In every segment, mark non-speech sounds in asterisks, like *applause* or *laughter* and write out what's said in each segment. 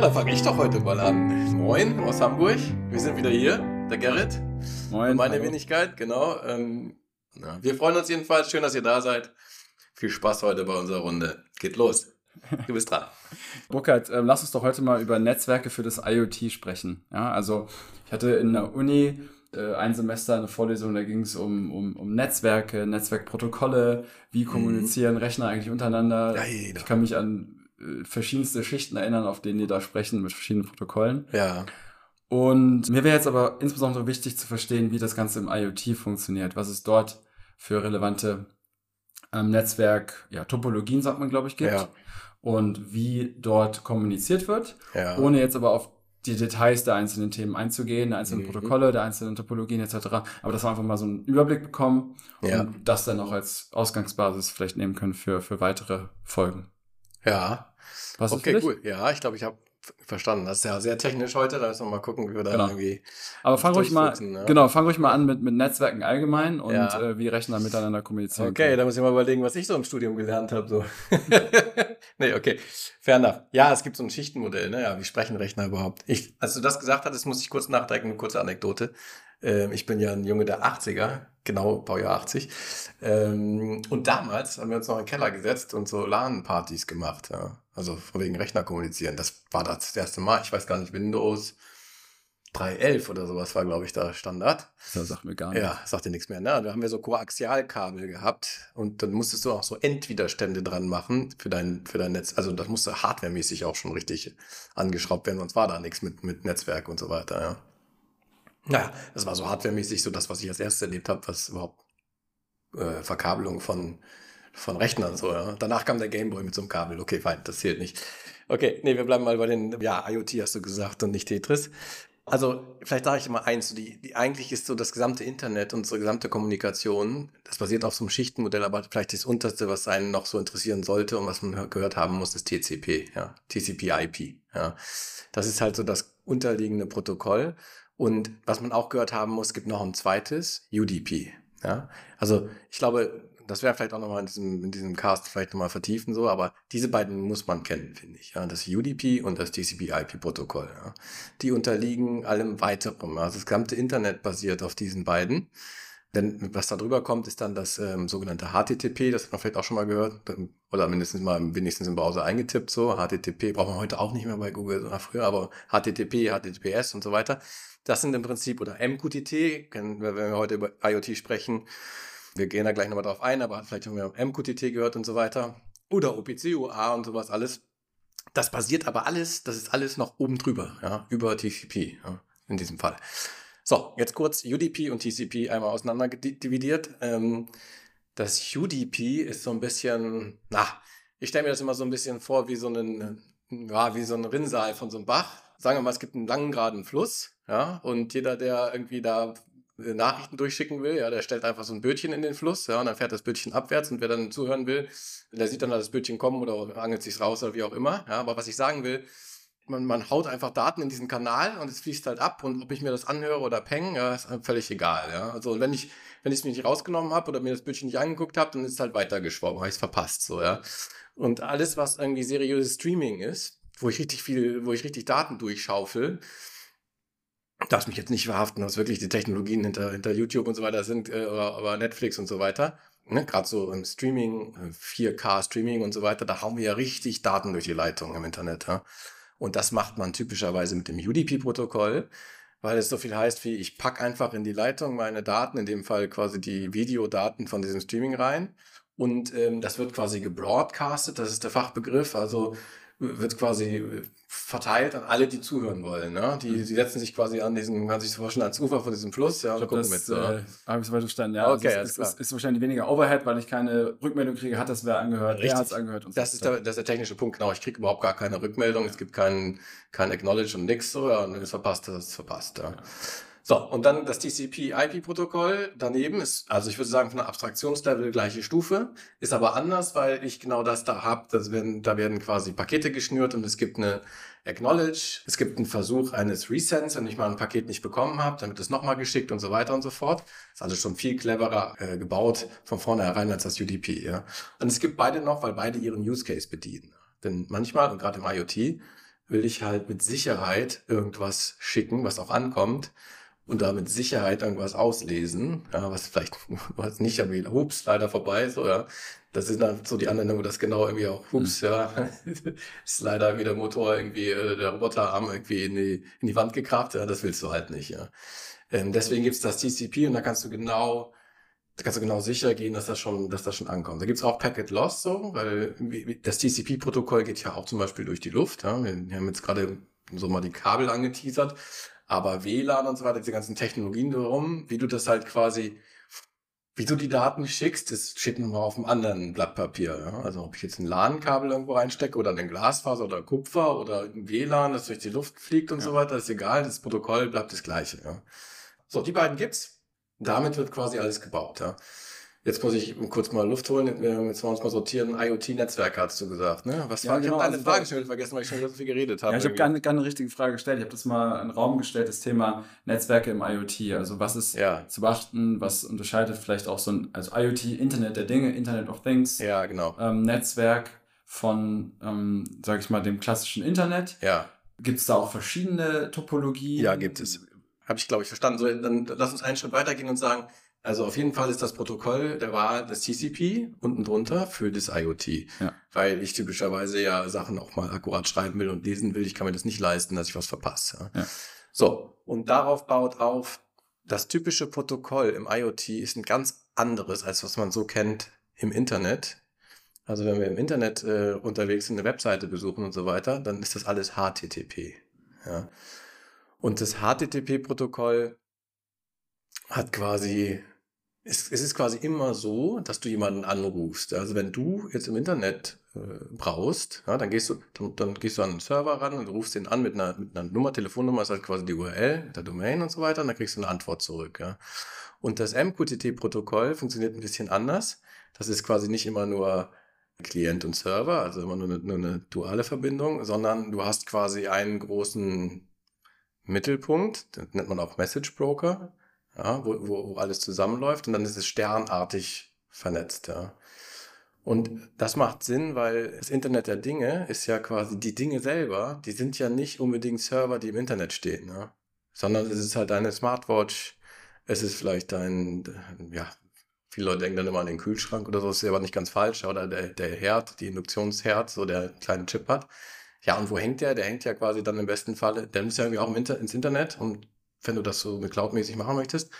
Ja, dann fange ich doch heute mal an. Moin aus Hamburg. Wir sind wieder hier. Der Gerrit. Moin. Meine hallo. Wenigkeit, genau. Ähm, ja, wir freuen uns jedenfalls. Schön, dass ihr da seid. Viel Spaß heute bei unserer Runde. Geht los. Du bist dran. *laughs* Burkhard, ähm, lass uns doch heute mal über Netzwerke für das IoT sprechen. Ja, also ich hatte in der Uni äh, ein Semester eine Vorlesung, da ging es um, um, um Netzwerke, Netzwerkprotokolle, wie kommunizieren Rechner eigentlich untereinander. Ja. Ich kann mich an äh, verschiedenste Schichten erinnern, auf denen die da sprechen mit verschiedenen Protokollen. Ja. Und mir wäre jetzt aber insbesondere wichtig zu verstehen, wie das Ganze im IoT funktioniert, was es dort für relevante ähm, Netzwerk, ja, Topologien, sagt man, glaube ich, gibt. Ja. Und wie dort kommuniziert wird, Ja. ohne jetzt aber auf die Details der einzelnen Themen einzugehen, der einzelnen Mhm. Protokolle, der einzelnen Topologien etc. Aber dass wir einfach mal so einen Überblick bekommen Ja. und das dann auch als Ausgangsbasis vielleicht nehmen können für, für weitere Folgen. Ja. Was Okay, ist cool. Ja, ich glaube, ich habe verstanden. Das ist ja sehr technisch heute. Da müssen wir mal gucken, wie wir da Genau. irgendwie. Aber fang ruhig mal, ne? genau, fang ruhig mal an mit, mit Netzwerken allgemein und Ja. äh, wie Rechner miteinander kommunizieren. Okay, da muss ich mal überlegen, was ich so im Studium gelernt habe. So. *laughs* nee, okay. Fair enough. Ja, es gibt so ein Schichtenmodell, ne? Ja, wie sprechen Rechner überhaupt? Ich, als du das gesagt hattest, muss ich kurz nachdenken, eine kurze Anekdote. Ähm, ich bin ja ein Junge der 80er, genau, Baujahr 80. Ähm, und damals haben wir uns noch in den Keller gesetzt und so LAN-Partys gemacht, ja. Also von wegen Rechner kommunizieren. Das war das erste Mal. Ich weiß gar nicht, Windows 3.11 oder sowas war, glaube ich, da Standard. Das sagt mir gar nicht. Ja, sagt dir nichts mehr. Ne? Da haben wir so Koaxialkabel gehabt und dann musstest du auch so Endwiderstände dran machen für dein, für dein Netz. Also das musste hardwaremäßig auch schon richtig angeschraubt werden, sonst war da nichts mit, mit Netzwerk und so weiter. Ja. Naja, das war so hardwaremäßig so das, was ich als erstes erlebt habe, was überhaupt äh, Verkabelung von, von Rechnern so. Ja. Danach kam der Gameboy mit so einem Kabel. Okay, fein, das zählt nicht. Okay, nee, wir bleiben mal bei den, ja, IoT hast du gesagt und nicht Tetris. Also, vielleicht sage ich mal eins, die, die, eigentlich ist so das gesamte Internet, unsere gesamte Kommunikation, das basiert auf so einem Schichtenmodell, aber vielleicht das unterste, was einen noch so interessieren sollte und was man gehört haben muss, ist TCP, ja, TCP/IP, ja. Das ist halt so das unterliegende Protokoll. Und was man auch gehört haben muss, gibt noch ein zweites, UDP, ja. Also, ich glaube, das wäre vielleicht auch nochmal in diesem, in diesem Cast vielleicht nochmal vertiefen, so, aber diese beiden muss man kennen, finde ich. Ja, das UDP und das TCP-IP-Protokoll. Ja. Die unterliegen allem weiteren. Also das gesamte Internet basiert auf diesen beiden. Denn was da drüber kommt, ist dann das ähm, sogenannte HTTP, das hat man vielleicht auch schon mal gehört, oder mindestens mal wenigstens im Browser eingetippt, so. HTTP braucht man heute auch nicht mehr bei Google, sondern früher, aber HTTP, HTTPS und so weiter. Das sind im Prinzip, oder MQTT, wenn wir heute über IoT sprechen, wir gehen da gleich nochmal drauf ein, aber vielleicht haben wir MQTT gehört und so weiter. Oder OPC, UA und sowas alles. Das basiert aber alles, das ist alles noch oben drüber, ja, über TCP, ja, in diesem Fall. So, jetzt kurz UDP und TCP einmal auseinander dividiert. Ähm, das UDP ist so ein bisschen, na, ich stelle mir das immer so ein bisschen vor wie so ein, ja, wie so ein Rinnsal von so einem Bach. Sagen wir mal, es gibt einen langen, geraden Fluss, ja, und jeder, der irgendwie da Nachrichten durchschicken will, ja, der stellt einfach so ein Bötchen in den Fluss, ja, und dann fährt das Bötchen abwärts und wer dann zuhören will, der sieht dann das Bötchen kommen oder angelt sich's raus oder wie auch immer, ja, aber was ich sagen will, man, man haut einfach Daten in diesen Kanal und es fließt halt ab und ob ich mir das anhöre oder peng, ja, ist halt völlig egal, ja, also wenn ich, wenn ich es mir nicht rausgenommen habe oder mir das Bötchen nicht angeguckt habe, dann ist es halt weitergeschwommen, habe ich es verpasst, so, ja, und alles, was irgendwie seriöses Streaming ist, wo ich richtig viel, wo ich richtig Daten durchschaufel, darf mich jetzt nicht verhaften, was wirklich die Technologien hinter, hinter YouTube und so weiter sind, äh, aber, aber Netflix und so weiter. Ne, Gerade so im Streaming, 4K-Streaming und so weiter, da hauen wir ja richtig Daten durch die Leitung im Internet. Ja? Und das macht man typischerweise mit dem UDP-Protokoll, weil es so viel heißt wie, ich pack einfach in die Leitung meine Daten, in dem Fall quasi die Videodaten von diesem Streaming rein. Und ähm, das wird quasi gebroadcastet, das ist der Fachbegriff, also wird quasi verteilt an alle, die zuhören wollen. Ne? Die, die setzen sich quasi an diesen, kann sich vorstellen, ans Ufer von diesem Fluss, ja, und gucken das mit. Ja. äh, habe ich soweit verstanden. Ja, Okay, also es, es ist, ist wahrscheinlich weniger Overhead, weil ich keine Rückmeldung kriege, hat das wer angehört, Richtig. wer hat es angehört und Das so ist, der, das ist der technische Punkt, genau. Ich kriege überhaupt gar keine Rückmeldung, es gibt kein, kein Acknowledge und nix so, ja, und wenn es verpasst, das ist verpasst. Ja. So, und dann das TCP-IP-Protokoll daneben ist, also ich würde sagen, von der Abstraktionslevel gleiche Stufe, ist aber anders, weil ich genau das da habe. Da werden quasi Pakete geschnürt und es gibt eine Acknowledge, es gibt einen Versuch eines Resends, wenn ich mal ein Paket nicht bekommen habe, dann wird es nochmal geschickt und so weiter und so fort. Ist also schon viel cleverer äh, gebaut von vornherein als das UDP. Ja. Und es gibt beide noch, weil beide ihren Use Case bedienen. Denn manchmal, und gerade im IoT, will ich halt mit Sicherheit irgendwas schicken, was auch ankommt und da mit Sicherheit irgendwas auslesen, ja, was vielleicht *laughs* was nicht irgendwie, hups, leider vorbei ist, oder das sind dann so die Anwendungen, wo das genau irgendwie auch, hups, ja, *laughs* ist leider irgendwie der Motor irgendwie, äh, der Roboterarm irgendwie in die, in die Wand gekracht, ja, das willst du halt nicht, ja. Ähm, deswegen gibt's das TCP und da kannst du genau da kannst du genau sicher gehen, dass das schon, dass das schon ankommt. Da gibt's auch Packet Loss so, weil das TCP-Protokoll geht ja auch zum Beispiel durch die Luft. Ja. Wir haben jetzt gerade so mal die Kabel angeteasert, aber WLAN und so weiter, diese ganzen Technologien darum, wie du das halt quasi, wie du die Daten schickst, das steht nochmal auf einem anderen Blatt Papier. Ja. Also ob ich jetzt ein LAN-Kabel irgendwo reinstecke oder ein Glasfaser oder Kupfer oder ein WLAN, das durch die Luft fliegt und ja. so weiter, ist egal, das Protokoll bleibt das gleiche. Ja. So, die beiden gibt's. Damit wird quasi alles gebaut. Ja. Jetzt muss ich kurz mal Luft holen. Jetzt wollen wir uns mal sortieren. IoT-Netzwerk hast du gesagt. Ne? Was ja, war? Genau, ich habe deine also Frage schon vergessen, weil ich schon so viel geredet habe. Ja, ich habe gar, gar eine richtige Frage gestellt. Ich habe das mal in den Raum gestellt, das Thema Netzwerke im IoT. Also was ist ja. zu beachten? Was unterscheidet vielleicht auch so ein, also IoT, Internet der Dinge, Internet of Things. Ja, genau. Ähm, Netzwerk von, ähm, sage ich mal, dem klassischen Internet. Ja. Gibt es da auch verschiedene Topologien? Ja, gibt es. Habe ich, glaube ich, verstanden. So, dann lass uns einen Schritt weitergehen und sagen, also auf jeden Fall ist das Protokoll der Wahl das TCP unten drunter für das IoT. Ja. Weil ich typischerweise ja Sachen auch mal akkurat schreiben will und lesen will. Ich kann mir das nicht leisten, dass ich was verpasse. Ja. So, und darauf baut auf, das typische Protokoll im IoT ist ein ganz anderes, als was man so kennt im Internet. Also wenn wir im Internet äh, unterwegs sind, eine Webseite besuchen und so weiter, dann ist das alles HTTP. Ja. Und das HTTP-Protokoll hat quasi, es, es ist quasi immer so, dass du jemanden anrufst. Also wenn du jetzt im Internet äh, brauchst, ja, dann gehst du, dann, dann, gehst du an den Server ran und rufst den an mit einer, mit einer Nummer, Telefonnummer ist halt quasi die URL, der Domain und so weiter, und dann kriegst du eine Antwort zurück. Ja. Und das MQTT-Protokoll funktioniert ein bisschen anders. Das ist quasi nicht immer nur Klient und Server, also immer nur eine, nur eine duale Verbindung, sondern du hast quasi einen großen Mittelpunkt, das nennt man auch Message Broker, ja, wo, wo, wo alles zusammenläuft und dann ist es sternartig vernetzt. Ja. Und das macht Sinn, weil das Internet der Dinge ist ja quasi die Dinge selber, die sind ja nicht unbedingt Server, die im Internet stehen, ja. sondern es ist halt deine Smartwatch, es ist vielleicht dein, ja, viele Leute denken dann immer an den Kühlschrank oder so, das ist aber nicht ganz falsch, oder der, der Herd, die Induktionsherd, so der kleine Chip hat. Ja, und wo hängt der? Der hängt ja quasi dann im besten Fall, der muss ja irgendwie auch im Inter ins Internet und wenn du das so mit Cloud-mäßig machen möchtest,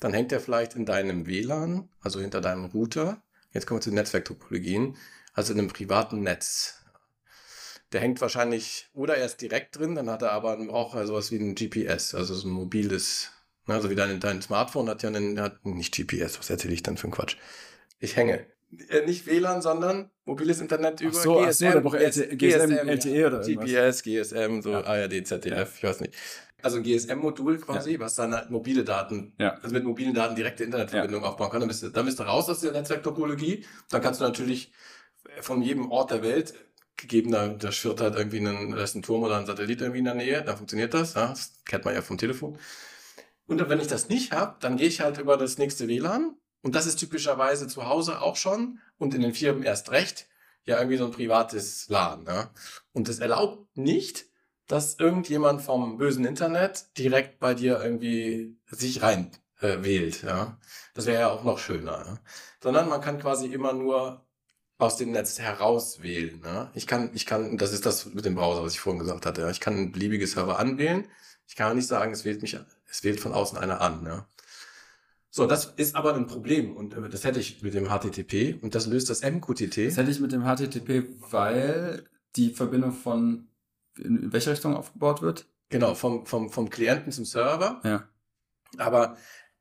dann hängt der vielleicht in deinem WLAN, also hinter deinem Router. Jetzt kommen wir zu Netzwerktopologien, also in einem privaten Netz. Der hängt wahrscheinlich, oder er ist direkt drin, dann hat er aber auch sowas wie ein GPS, also so ein mobiles, ne, also wie dein, dein Smartphone hat ja einen, hat nicht GPS, was erzähle ich dann für einen Quatsch? Ich hänge äh, nicht WLAN, sondern mobiles Internet über ach so, GSM. Ach so, braucht GSM, GSM, LTE oder GPS, GSM, so ja. ARD, ZDF, ja. ich weiß nicht. Also ein GSM-Modul quasi, ja. was dann halt mobile Daten, ja. also mit mobilen Daten direkte Internetverbindung aufbauen kann. Dann bist, du, dann bist du raus aus der Netzwerktopologie. Dann kannst du natürlich von jedem Ort der Welt gegeben, da, da schwirrt halt irgendwie ein, da ist ein Turm oder ein Satellit irgendwie in der Nähe, dann funktioniert das, ja, das kennt man ja vom Telefon. Und wenn ich das nicht habe, dann gehe ich halt über das nächste WLAN und das ist typischerweise zu Hause auch schon und in den Firmen erst recht ja irgendwie so ein privates LAN. Ja? Und das erlaubt nicht, dass irgendjemand vom bösen Internet direkt bei dir irgendwie sich rein äh, wählt. Ja? Das wäre ja auch noch schöner. Ja? Sondern man kann quasi immer nur aus dem Netz heraus wählen. Ja? Ich kann, ich kann, das ist das mit dem Browser, was ich vorhin gesagt hatte. Ja? Ich kann ein beliebiges Server anwählen. Ich kann nicht sagen, es wählt mich, es wählt von außen einer an. Ja? So, das ist aber ein Problem und äh, das hätte ich mit dem HTTP und das löst das MQTT. Das hätte ich mit dem HTTP, weil die Verbindung von in welche Richtung aufgebaut wird? Genau, vom, vom, vom Klienten zum Server. Ja. Aber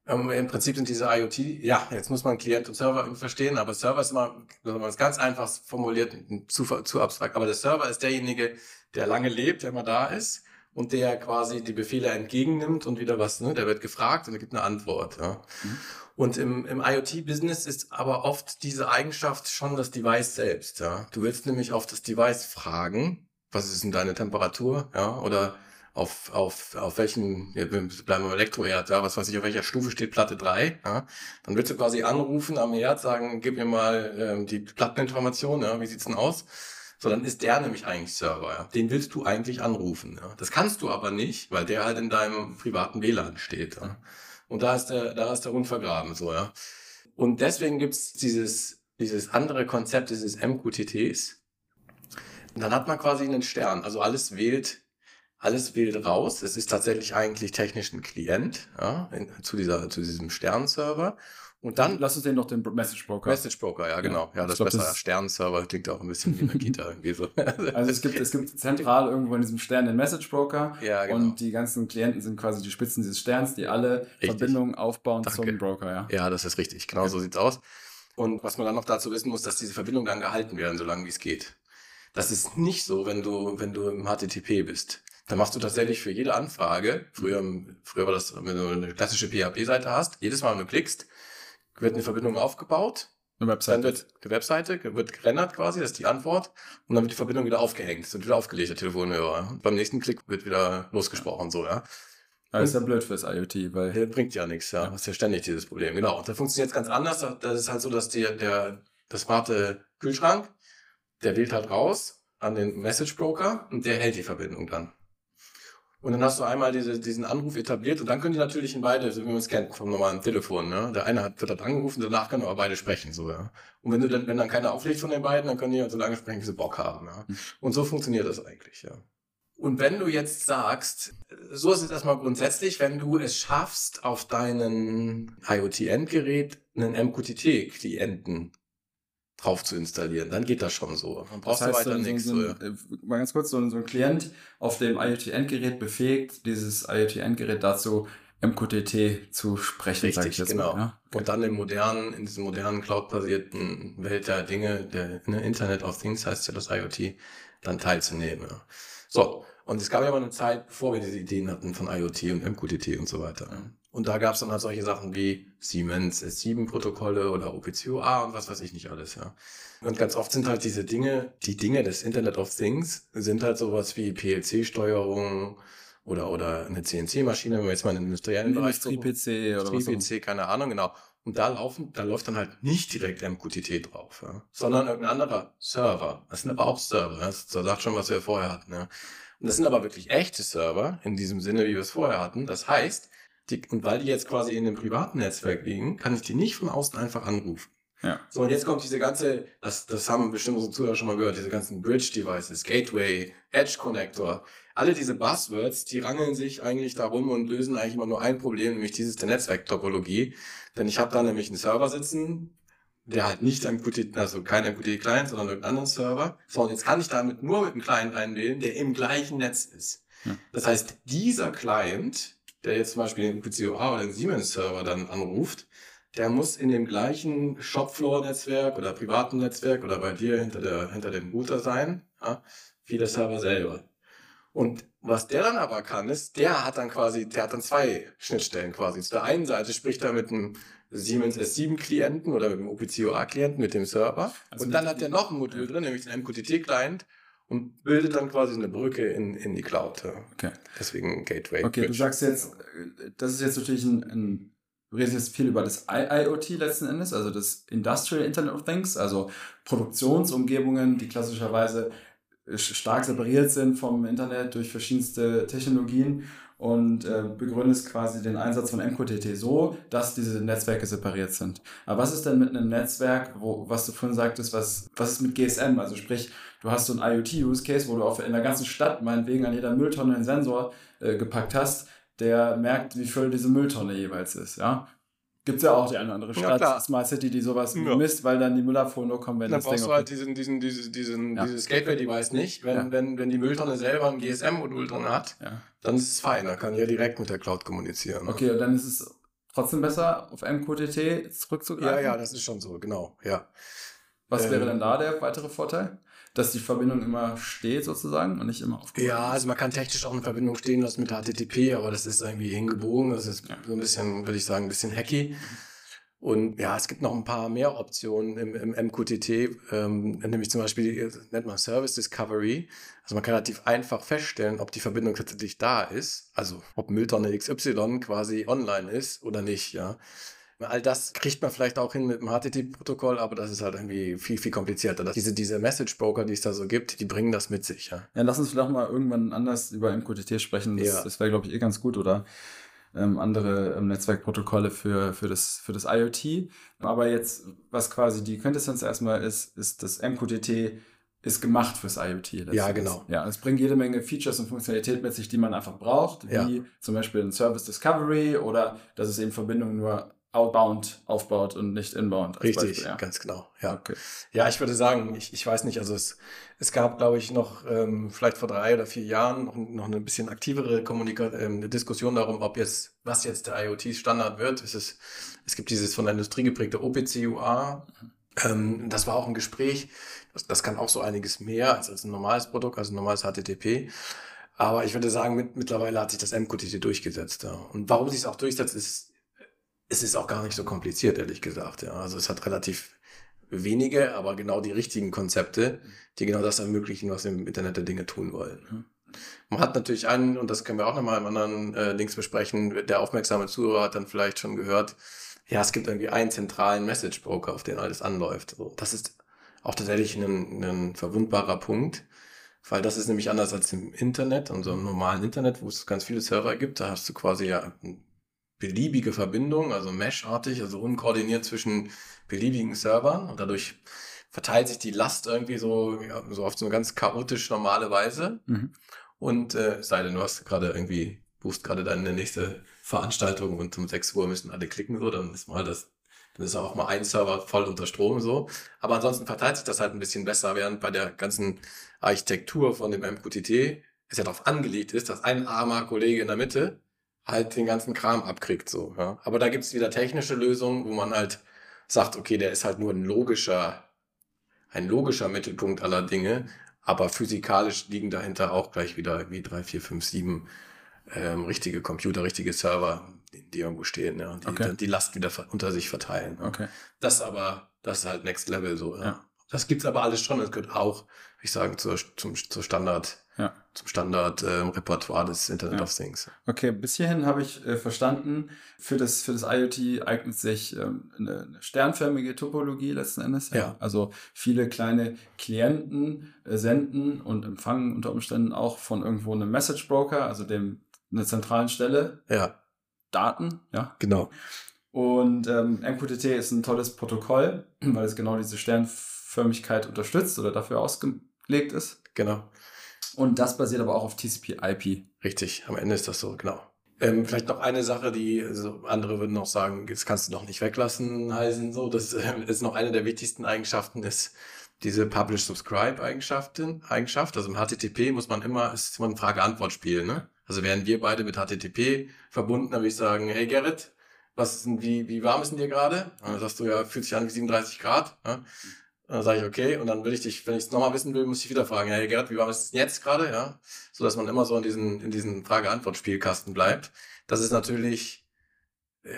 ähm, im Prinzip sind diese IoT, ja, jetzt muss man Klient und Server verstehen, aber Server ist immer, wenn man es ganz einfach formuliert, zu, zu abstrakt. Aber der Server ist derjenige, der lange lebt, der immer da ist und der quasi die Befehle entgegennimmt und wieder was, ne? Der wird gefragt und er gibt eine Antwort. Ja. Mhm. Und im, im IoT-Business ist aber oft diese Eigenschaft schon das Device selbst. Ja. Du willst nämlich auf das Device fragen, was ist denn deine Temperatur, ja, oder auf, auf, auf welchen, ja, wir bleiben beim Elektroherd, ja, was weiß ich, auf welcher Stufe steht Platte 3, ja, dann willst du quasi anrufen am Herd, sagen, gib mir mal ähm, die Platteninformation, ja, wie sieht's denn aus? So, dann ist der nämlich eigentlich Server. Ja. Den willst du eigentlich anrufen. Ja. Das kannst du aber nicht, weil der halt in deinem privaten WLAN steht. Ja. Und da ist der, da ist der Hund vergraben, so, ja. Und deswegen gibt's dieses, dieses andere Konzept dieses MQTTs. Und dann hat man quasi einen Stern. Also alles wählt, alles wählt raus. Es ist tatsächlich eigentlich technisch ein Klient, ja, in, zu dieser, zu diesem Sternserver. Und dann. Lass uns den noch den Message Broker. Message Broker, ja, genau. Ja, ja das ist besser. Sternserver klingt auch ein bisschen wie eine Kita *laughs* irgendwie so. Also es gibt, es gibt zentral irgendwo in diesem Stern den Message Broker. Ja, genau. Und die ganzen Klienten sind quasi die Spitzen dieses Sterns, die alle richtig. Verbindungen aufbauen Danke. zum Broker, ja. Ja, das ist richtig. Genau okay. so sieht's aus. Und was man dann noch dazu wissen muss, dass diese Verbindungen dann gehalten werden, solange wie es geht. Das ist nicht so, wenn du, wenn du im HTTP bist. Da machst du tatsächlich für jede Anfrage, früher, früher war das, wenn du eine klassische PHP-Seite hast, jedes Mal, wenn du klickst, wird eine Verbindung aufgebaut. Eine Webseite. Dann wird die Webseite, wird gerendert quasi, das ist die Antwort. Und dann wird die Verbindung wieder aufgehängt. Das wird wieder aufgelegt, der Telefonhörer. Und beim nächsten Klick wird wieder losgesprochen, so, ja. Das ist ja blöd fürs IoT, weil. Der bringt ja nichts, ja. Das ist ja ständig dieses Problem. Genau. Und da funktioniert es ganz anders. Das ist halt so, dass die, der, der smarte Kühlschrank, der wählt halt raus an den Message Broker und der hält die Verbindung dann. Und dann hast du einmal diese, diesen Anruf etabliert und dann können die natürlich in beide, so wie man es kennt, vom normalen Telefon, ne? Der eine hat, wird halt angerufen, danach können aber beide sprechen, so, ja. Und wenn du dann, wenn dann keiner auflegt von den beiden, dann können die halt so lange sprechen, wie sie Bock haben, ja. Hm. Und so funktioniert das eigentlich, ja. Und wenn du jetzt sagst, so ist es erstmal grundsätzlich, wenn du es schaffst, auf deinen IoT-Endgerät einen MQTT-Klienten drauf zu installieren. Dann geht das schon so. Man braucht das heißt, weiter so, nichts. So, so, äh, mal ganz kurz, so, ein, Klient auf dem IoT-Endgerät befähigt dieses IoT-Endgerät dazu, MQTT zu sprechen, Richtig, ich jetzt genau. Mal, ja? Und dann im modernen, in diesem modernen Cloud-basierten Welt der Dinge, der ne, Internet of Things heißt ja das IoT, dann teilzunehmen. Ja. So, und es gab ja mal eine Zeit, bevor wir diese Ideen hatten von IoT und MQTT und so weiter. Ja. Und da gab es dann halt solche Sachen wie Siemens S7-Protokolle oder OPCOA und was weiß ich nicht alles, ja. Und ganz oft sind halt diese Dinge, die Dinge des Internet of Things, sind halt sowas wie PLC-Steuerung oder, oder eine CNC-Maschine, wenn wir jetzt mal in den industriellen Bereich Industrie-PC oder Industrie-PC, keine Ahnung, genau. Und da laufen, da läuft dann halt nicht direkt MQTT drauf, ja, sondern irgendein anderer Server. Das sind aber auch Server, das sagt schon, was wir vorher hatten, ja. Und das sind aber wirklich echte Server, in diesem Sinne, wie wir es vorher hatten. Das heißt, die, und weil die jetzt quasi in einem privaten Netzwerk liegen, kann ich die nicht von außen einfach anrufen. Ja. So, und jetzt kommt diese ganze, das, das haben bestimmt unsere Zuhörer schon mal gehört, diese ganzen Bridge-Devices, Gateway, Edge-Connector, alle diese Buzzwords, die rangeln sich eigentlich darum und lösen eigentlich immer nur ein Problem, nämlich dieses der Netzwerktopologie. Denn ich habe da nämlich einen Server sitzen, der halt nicht ein Qt, also kein MQTT-Client, sondern irgendeinen anderen Server. So, und jetzt kann ich damit nur mit einem Client reinwählen, der im gleichen Netz ist. Ja. Das heißt, dieser Client der jetzt zum Beispiel den PCOA oder den Siemens-Server dann anruft, der muss in dem gleichen Shopfloor-Netzwerk oder privaten Netzwerk oder bei dir hinter, der, hinter dem Router sein, ja, wie der Server selber. Und was der dann aber kann, ist, der hat dann quasi, der hat dann zwei Schnittstellen quasi. Zu der einen Seite spricht er mit einem Siemens S7-Klienten oder mit dem OPCOA-Klienten, mit dem Server. Also und dann hat der noch ein Modul drin, nämlich den MQTT-Client, und bildet dann quasi eine Brücke in, in die Cloud. Okay. Deswegen Gateway. Okay, Bridge. du sagst jetzt, das ist jetzt natürlich ein, ein du redest jetzt viel über das IoT letzten Endes, also das Industrial Internet of Things, also Produktionsumgebungen, die klassischerweise stark separiert sind vom Internet durch verschiedenste Technologien und äh, begründest quasi den Einsatz von MQTT so, dass diese Netzwerke separiert sind. Aber was ist denn mit einem Netzwerk, wo, was du vorhin sagtest, was, was ist mit GSM? Also sprich, du hast so einen IoT-Use-Case, wo du auf, in der ganzen Stadt meinetwegen an jeder Mülltonne einen Sensor äh, gepackt hast, der merkt, wie voll diese Mülltonne jeweils ist, ja. Gibt es ja auch die eine oder andere Stadt, ja, Smart City, die sowas ja. misst, weil dann die Müllabfuhr nur kommen, wenn dann das Ding... Dann brauchst du halt diesen, diesen, diesen, diesen, ja. dieses Gateway-Device nicht. Wenn, ja. wenn, wenn die Mülltonne selber ein GSM-Modul drin hat, dann ist es fein. Dann kann ja direkt mit der Cloud kommunizieren. Okay, ne? und dann ist es trotzdem besser, auf MQTT zurückzugreifen? Ja, ja, das ist schon so, genau, ja. Was ähm, wäre denn da der weitere Vorteil? Dass die Verbindung immer steht sozusagen und nicht immer aufgebaut Ja, also man kann technisch auch eine Verbindung stehen lassen mit HTTP, aber das ist irgendwie hingebogen. Das ist ja. so ein bisschen, würde ich sagen, ein bisschen hacky. Und ja, es gibt noch ein paar mehr Optionen im, im MQTT, ähm, nämlich zum Beispiel, nennt man Service Discovery. Also man kann relativ einfach feststellen, ob die Verbindung tatsächlich da ist, also ob Mülltonne XY quasi online ist oder nicht, ja. All das kriegt man vielleicht auch hin mit dem HTTP-Protokoll, aber das ist halt irgendwie viel, viel komplizierter. Das, diese, diese Message-Broker, die es da so gibt, die bringen das mit sich. Ja, ja lass uns vielleicht mal irgendwann anders über MQTT sprechen. Das, ja. das wäre, glaube ich, eh ganz gut, oder? Ähm, andere ähm, Netzwerkprotokolle für, für, das, für das IoT. Aber jetzt, was quasi die Quintessenz erstmal ist, ist, dass MQTT ist gemacht fürs IoT. Ja, genau. Ja, es bringt jede Menge Features und Funktionalität mit sich, die man einfach braucht, wie ja. zum Beispiel ein Service Discovery oder dass es eben Verbindungen nur outbound aufbaut und nicht inbound. Richtig, Beispiel, ja. ganz genau. Ja, okay. ja ich würde sagen, ich, ich weiß nicht, also es, es gab, glaube ich, noch ähm, vielleicht vor drei oder vier Jahren noch, noch eine bisschen aktivere Kommunika ähm, eine Diskussion darum, ob jetzt, was jetzt der IoT-Standard wird. Es, ist, es gibt dieses von der Industrie geprägte OPC-UA. Mhm. Ähm, das war auch ein Gespräch. Das, das kann auch so einiges mehr als, als ein normales Produkt, also ein normales HTTP. Aber ich würde sagen, mit, mittlerweile hat sich das MQTT durchgesetzt. Ja. Und warum sich es auch durchsetzt, ist, es ist auch gar nicht so kompliziert, ehrlich gesagt. Ja. Also es hat relativ wenige, aber genau die richtigen Konzepte, die genau das ermöglichen, was wir im Internet der Dinge tun wollen. Mhm. Man hat natürlich einen, und das können wir auch nochmal im anderen äh, Links besprechen, der aufmerksame Zuhörer hat dann vielleicht schon gehört, ja, es gibt irgendwie einen zentralen Message Broker, auf den alles anläuft. So, das ist auch tatsächlich ein, ein verwundbarer Punkt, weil das ist nämlich anders als im Internet, im normalen Internet, wo es ganz viele Server gibt. Da hast du quasi ja beliebige Verbindungen, also Mesh-artig, also unkoordiniert zwischen beliebigen Servern und dadurch verteilt sich die Last irgendwie so, ja, so auf so eine ganz chaotisch normale Weise. Mhm. Und äh, sei denn, du hast gerade irgendwie, buchst gerade deine nächste Veranstaltung und um 6 Uhr müssen alle klicken, so, dann ist mal das, dann ist auch mal ein Server voll unter Strom, so. Aber ansonsten verteilt sich das halt ein bisschen besser, während bei der ganzen Architektur von dem MQTT es ja darauf angelegt ist, dass ein armer Kollege in der Mitte halt den ganzen Kram abkriegt, so, ja. Aber da gibt es wieder technische Lösungen, wo man halt sagt, okay, der ist halt nur ein logischer, ein logischer Mittelpunkt aller Dinge, aber physikalisch liegen dahinter auch gleich wieder wie drei, vier, fünf, sieben ähm, richtige Computer, richtige Server, die, die irgendwo stehen, ja, und die okay. die Last wieder unter sich verteilen. Ja. Okay. Das aber, das ist halt Next Level so. Ja. ja. Das gibt's aber alles schon. Es gehört auch, ich sagen, zur, zum, zur Standard, ja. zum Standard ähm, Repertoire des Internet ja. of Things. Okay, bis hierhin habe ich äh, verstanden. Für das, für das IoT eignet sich ähm, eine, eine sternförmige Topologie letzten Endes. Ja. ja. Also viele kleine Klienten äh, senden und empfangen unter Umständen auch von irgendwo einem Message Broker, also dem einer zentralen Stelle. Ja. Daten, ja. Genau. Und ähm, MQTT ist ein tolles Protokoll, weil es genau diese Sternförmigkeit unterstützt oder dafür ausgelegt ist. Genau. Und das basiert aber auch auf TCP/IP. Richtig, am Ende ist das so, genau. Ähm, vielleicht noch eine Sache, die also andere würden noch sagen, das kannst du noch nicht weglassen heißen. So, das äh, *laughs* ist noch eine der wichtigsten Eigenschaften, ist diese Publish-Subscribe-Eigenschaften, Eigenschaft. Also im HTTP muss man immer, es ist immer ein Frage-Antwort-Spiel, ne? Also wären wir beide mit HTTP verbunden, dann würde ich sagen, hey Gerrit, was ist denn, wie, wie warm ist denn dir gerade? Dann sagst du, ja, fühlt sich an wie 37 Grad. Ja? Dann sage ich, okay, und dann will ich dich, wenn ich es nochmal wissen will, muss ich wieder fragen, hey Gerrit, wie warm ist es jetzt gerade? Ja, so dass man immer so in diesen, in diesen Frage-Antwort-Spielkasten bleibt. Das ist natürlich, äh,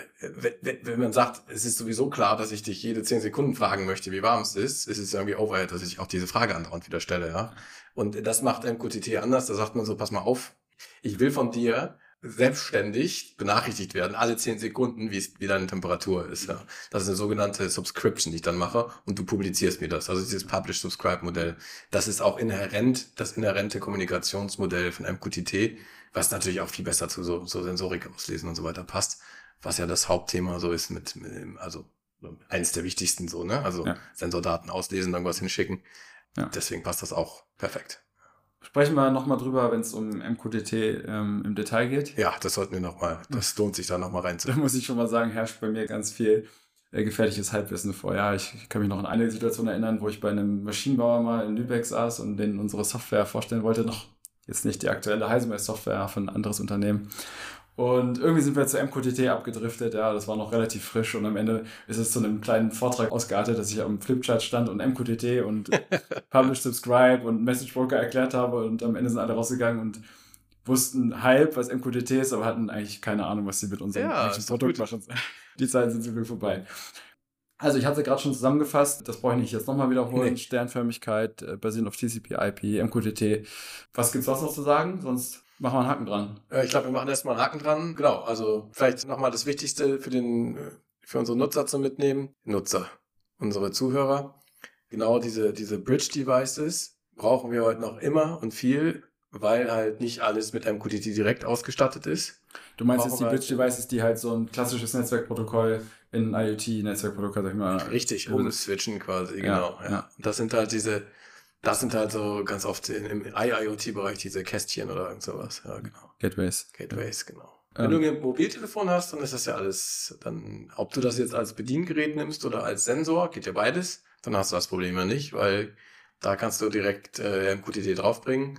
wenn man sagt, es ist sowieso klar, dass ich dich jede zehn Sekunden fragen möchte, wie warm es ist, ist es irgendwie Overhead, dass ich auch diese Frage andauernd wieder stelle, ja. Und das macht MQTT anders, da sagt man so, pass mal auf, ich will von dir selbstständig benachrichtigt werden, alle zehn Sekunden, wie, wie deine Temperatur ist. Ja. Das ist eine sogenannte Subscription, die ich dann mache und du publizierst mir das. Also dieses Publish-Subscribe-Modell. Das ist auch inhärent, das inhärente Kommunikationsmodell von MQTT, was natürlich auch viel besser zu so, so Sensorik auslesen und so weiter passt, was ja das Hauptthema so ist mit, mit also eines der wichtigsten so, ne? Also ja. Sensordaten auslesen, irgendwas hinschicken. Ja. Deswegen passt das auch perfekt. Sprechen wir nochmal drüber, wenn es um MQTT ähm, im Detail geht. Ja, das sollten wir nochmal, das *laughs* lohnt sich da nochmal rein Da muss ich schon mal sagen, herrscht bei mir ganz viel äh, gefährliches Halbwissen vor. Ja, ich, ich kann mich noch an eine Situation erinnern, wo ich bei einem Maschinenbauer mal in Lübeck saß und denen unsere Software vorstellen wollte. Noch jetzt nicht die aktuelle Heisenberg-Software von ein anderes Unternehmen. Und irgendwie sind wir zu MQTT abgedriftet, ja, das war noch relativ frisch und am Ende ist es zu einem kleinen Vortrag ausgeartet, dass ich am Flipchart stand und MQTT und *laughs* Publish Subscribe und Message Broker erklärt habe und am Ende sind alle rausgegangen und wussten halb, was MQTT ist, aber hatten eigentlich keine Ahnung, was sie mit unserem ja, Produkt machen. *laughs* Die Zeiten sind zum Glück vorbei. Also ich hatte gerade schon zusammengefasst, das brauche ich nicht jetzt nochmal wiederholen. Nee. Sternförmigkeit äh, basierend auf TCP, IP, MQTT. Was gibt's sonst noch zu sagen? Sonst machen wir einen Haken dran. Äh, ich glaube, wir machen erstmal einen Haken dran. Genau, also vielleicht nochmal das Wichtigste für den für unsere Nutzer zu mitnehmen. Nutzer, unsere Zuhörer. Genau diese, diese Bridge-Devices brauchen wir heute noch immer und viel, weil halt nicht alles mit MQTT direkt ausgestattet ist. Du meinst jetzt die Bridge-Devices, die halt so ein klassisches Netzwerkprotokoll in IoT-Netzwerkprotokoll, sag ich mal. Richtig, umswitchen quasi, genau. Ja, ja. Das sind halt diese, das sind halt so ganz oft im IIoT-Bereich diese Kästchen oder irgend sowas. Ja, genau. Gateways. Gateways, genau. Wenn ähm, du ein Mobiltelefon hast, dann ist das ja alles, dann, ob du das jetzt als Bediengerät nimmst oder als Sensor, geht ja beides, dann hast du das Problem ja nicht, weil da kannst du direkt äh, MQTT draufbringen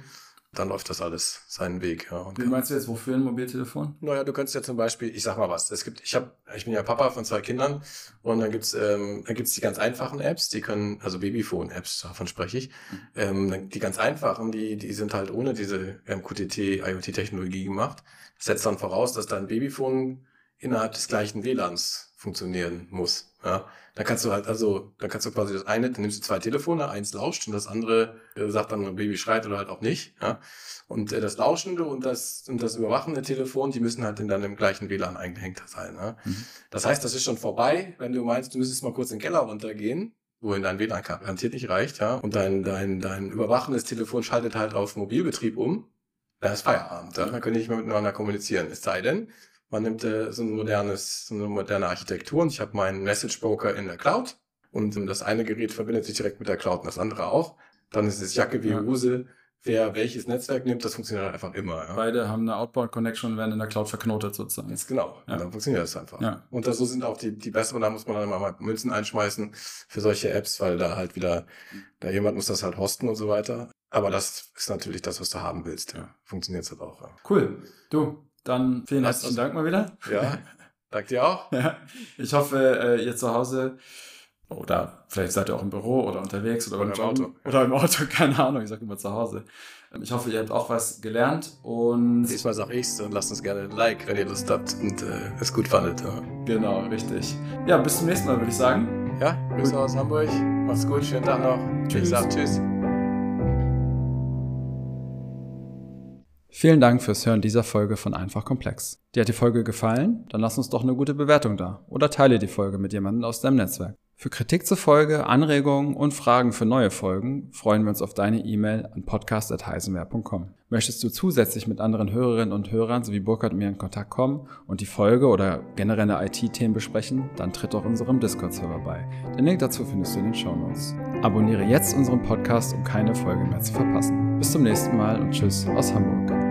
dann läuft das alles seinen Weg. Ja, Wie meinst du jetzt, wofür ein Mobiltelefon? Naja, du könntest ja zum Beispiel, ich sag mal was, es gibt, ich habe, ich bin ja Papa von zwei Kindern und dann gibt's, ähm, dann gibt's die ganz einfachen Apps, die können, also Babyphone-Apps, davon spreche ich. Ähm, die ganz einfachen, die, die sind halt ohne diese MQTT, IoT-Technologie gemacht. Das setzt dann voraus, dass dein Babyphone innerhalb des gleichen WLANs funktionieren muss. Ja, dann kannst du halt, also, dann kannst du quasi das eine, dann nimmst du zwei Telefone, eins lauscht und das andere äh, sagt dann, ein Baby schreit oder halt auch nicht. Ja, und äh, das lauschende und das und das überwachende Telefon, die müssen halt in deinem gleichen WLAN eingehängt sein. Ja? Mhm. Das heißt, das ist schon vorbei, wenn du meinst, du müsstest mal kurz in den Keller runtergehen wohin dein WLAN garantiert nicht reicht, ja, und dein, dein, dein überwachendes Telefon schaltet halt auf Mobilbetrieb um, dann ist Feierabend, ja? dann können die nicht mehr miteinander kommunizieren. Es sei denn, man nimmt äh, so ein modernes, so eine moderne Architektur und ich habe meinen Message Broker in der Cloud und das eine Gerät verbindet sich direkt mit der Cloud und das andere auch. Dann ist es Jacke wie. Hose. Wer welches Netzwerk nimmt, das funktioniert halt einfach immer. Ja. Beide haben eine Outbound-Connection und werden in der Cloud verknotet sozusagen. Jetzt genau. Ja. Dann funktioniert das einfach. Ja. Und das, so sind auch die, die besseren, da muss man dann mal Münzen einschmeißen für solche Apps, weil da halt wieder, da jemand muss das halt hosten und so weiter. Aber das ist natürlich das, was du haben willst. Ja. Funktioniert halt auch. Ja. Cool. Du, dann vielen Hast herzlichen Dank mal wieder. Ja, danke dir auch. ja, ich hoffe, äh, ihr zu Hause oder vielleicht seid ihr auch im Büro oder unterwegs oder, oder im Auto. Oder im Auto, *laughs* keine Ahnung, ich sage immer zu Hause. Ich hoffe, ihr habt auch was gelernt und. Diesmal sag ich's und lasst uns gerne ein Like, wenn ihr Lust habt und äh, es gut fandet. Ja. Genau, richtig. Ja, bis zum nächsten Mal, würde ich sagen. Ja, Grüße aus Hamburg. Macht's gut, schönen Tag noch. Tschüss. Sag, tschüss. Vielen Dank fürs Hören dieser Folge von Einfach Komplex. Dir hat die Folge gefallen? Dann lass uns doch eine gute Bewertung da oder teile die Folge mit jemandem aus deinem Netzwerk. Für Kritik zur Folge, Anregungen und Fragen für neue Folgen freuen wir uns auf deine E-Mail an podcast.heisenwehr.com. Möchtest du zusätzlich mit anderen Hörerinnen und Hörern sowie Burkhard und mir in Kontakt kommen und die Folge oder generelle IT-Themen besprechen, dann tritt doch unserem Discord-Server bei. Den Link dazu findest du in den Show Notes. Abonniere jetzt unseren Podcast, um keine Folge mehr zu verpassen. Bis zum nächsten Mal und tschüss aus Hamburg.